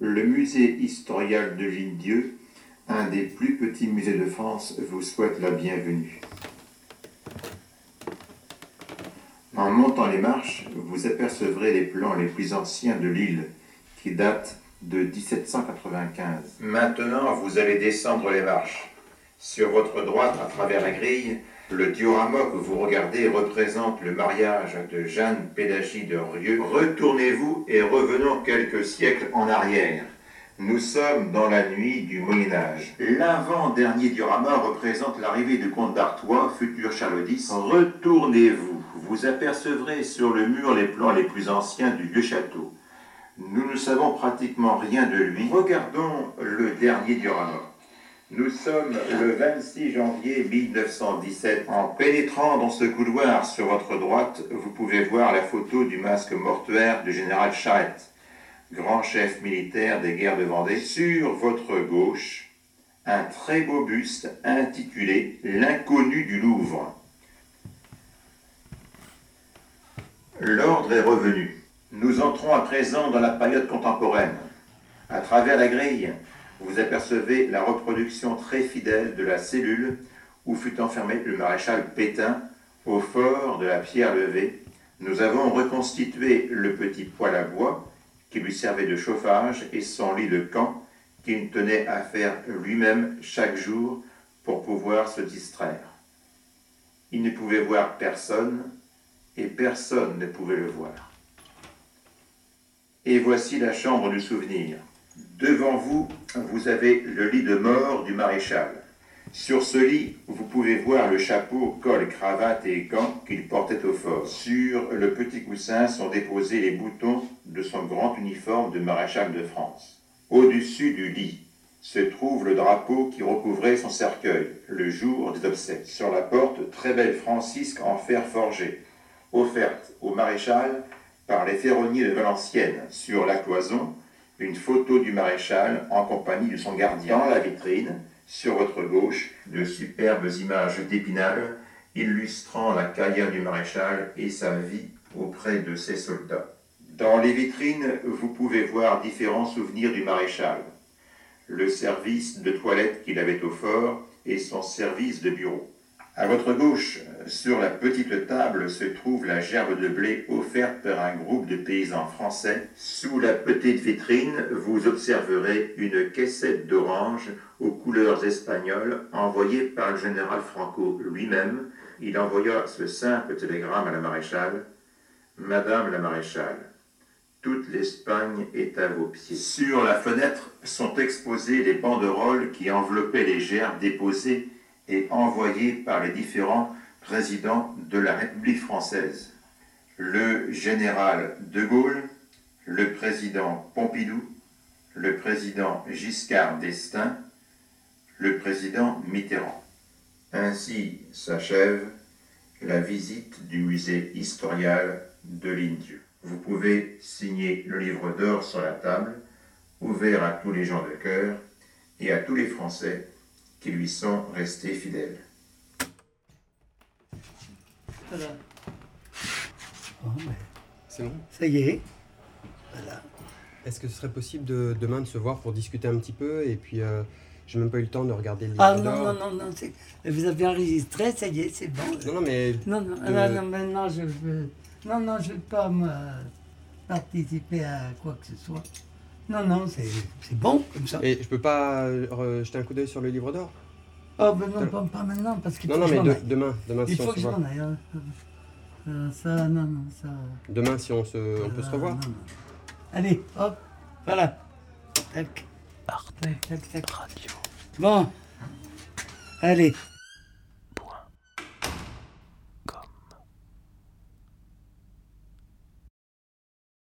Le musée historial de Gilles-Dieu, un des plus petits musées de France, vous souhaite la bienvenue. En montant les marches, vous apercevrez les plans les plus anciens de l'île, qui datent de 1795. Maintenant, vous allez descendre les marches. Sur votre droite, à travers la grille, le diorama que vous regardez représente le mariage de Jeanne Pélagie de Rieux. Retournez-vous et revenons quelques siècles en arrière. Nous sommes dans la nuit du Moyen Âge. L'avant-dernier diorama représente l'arrivée du comte d'Artois, futur Charles X. Retournez-vous. Vous apercevrez sur le mur les plans les plus anciens du vieux château. Nous ne savons pratiquement rien de lui. Regardons le dernier diorama. Nous sommes le 26 janvier 1917. En pénétrant dans ce couloir sur votre droite, vous pouvez voir la photo du masque mortuaire du général Charette, grand chef militaire des guerres de Vendée. Sur votre gauche, un très beau buste intitulé L'inconnu du Louvre. L'ordre est revenu. Nous entrons à présent dans la période contemporaine. À travers la grille, vous apercevez la reproduction très fidèle de la cellule où fut enfermé le maréchal Pétain au fort de la pierre levée. Nous avons reconstitué le petit poêle à bois qui lui servait de chauffage et son lit de camp qu'il tenait à faire lui-même chaque jour pour pouvoir se distraire. Il ne pouvait voir personne et personne ne pouvait le voir. Et voici la chambre du souvenir. Devant vous, vous avez le lit de mort du maréchal. Sur ce lit, vous pouvez voir le chapeau, col, cravate et gants qu'il portait au fort. Sur le petit coussin sont déposés les boutons de son grand uniforme de maréchal de France. Au-dessus du lit se trouve le drapeau qui recouvrait son cercueil le jour des obsèques. Sur la porte, très belle francisque en fer forgé, offerte au maréchal par les ferronniers de Valenciennes. Sur la cloison, une photo du maréchal en compagnie de son gardien. Dans la vitrine, sur votre gauche, de superbes images d'Épinal illustrant la carrière du maréchal et sa vie auprès de ses soldats. Dans les vitrines, vous pouvez voir différents souvenirs du maréchal. Le service de toilette qu'il avait au fort et son service de bureau. À votre gauche, sur la petite table, se trouve la gerbe de blé offerte par un groupe de paysans français. Sous la petite vitrine, vous observerez une caissette d'orange aux couleurs espagnoles envoyée par le général Franco lui-même. Il envoya ce simple télégramme à la maréchale. Madame la maréchale, toute l'Espagne est à vos pieds. Sur la fenêtre sont exposées les banderoles qui enveloppaient les gerbes déposées et envoyé par les différents présidents de la République française. Le général de Gaulle, le président Pompidou, le président Giscard d'Estaing, le président Mitterrand. Ainsi s'achève la visite du musée historial de l'Indieu. Vous pouvez signer le livre d'or sur la table, ouvert à tous les gens de cœur et à tous les Français qui lui sont restés fidèles. Voilà. Bon, ben, C'est bon? ça y est. Voilà. Est-ce que ce serait possible de, demain de se voir pour discuter un petit peu Et puis, euh, j'ai même pas eu le temps de regarder le livre Ah non, non, non, non, c'est- vous avez enregistré, ça y est, c'est bon. Non, non, mais Non, non, de- ah, non, maintenant je veux. Non, non, je ne veux pas moi, participer à quoi que ce soit. Non, non, c'est c'est bon comme ça. et je peux pas euh, jeter un coup d'œil sur le livre d'or? Oh, ben non, pas, pas maintenant, parce qu'il Non, faut non, que mais je m'en de- aille. demain, demain Il si on faut se que je voit. m'en aille. hein. Euh, ça, non, non, ça. Demain si on se, on peut se euh, revoir. non, non. Allez, hop, voilà. Tac. Tac, tac, tac. Bon, allez,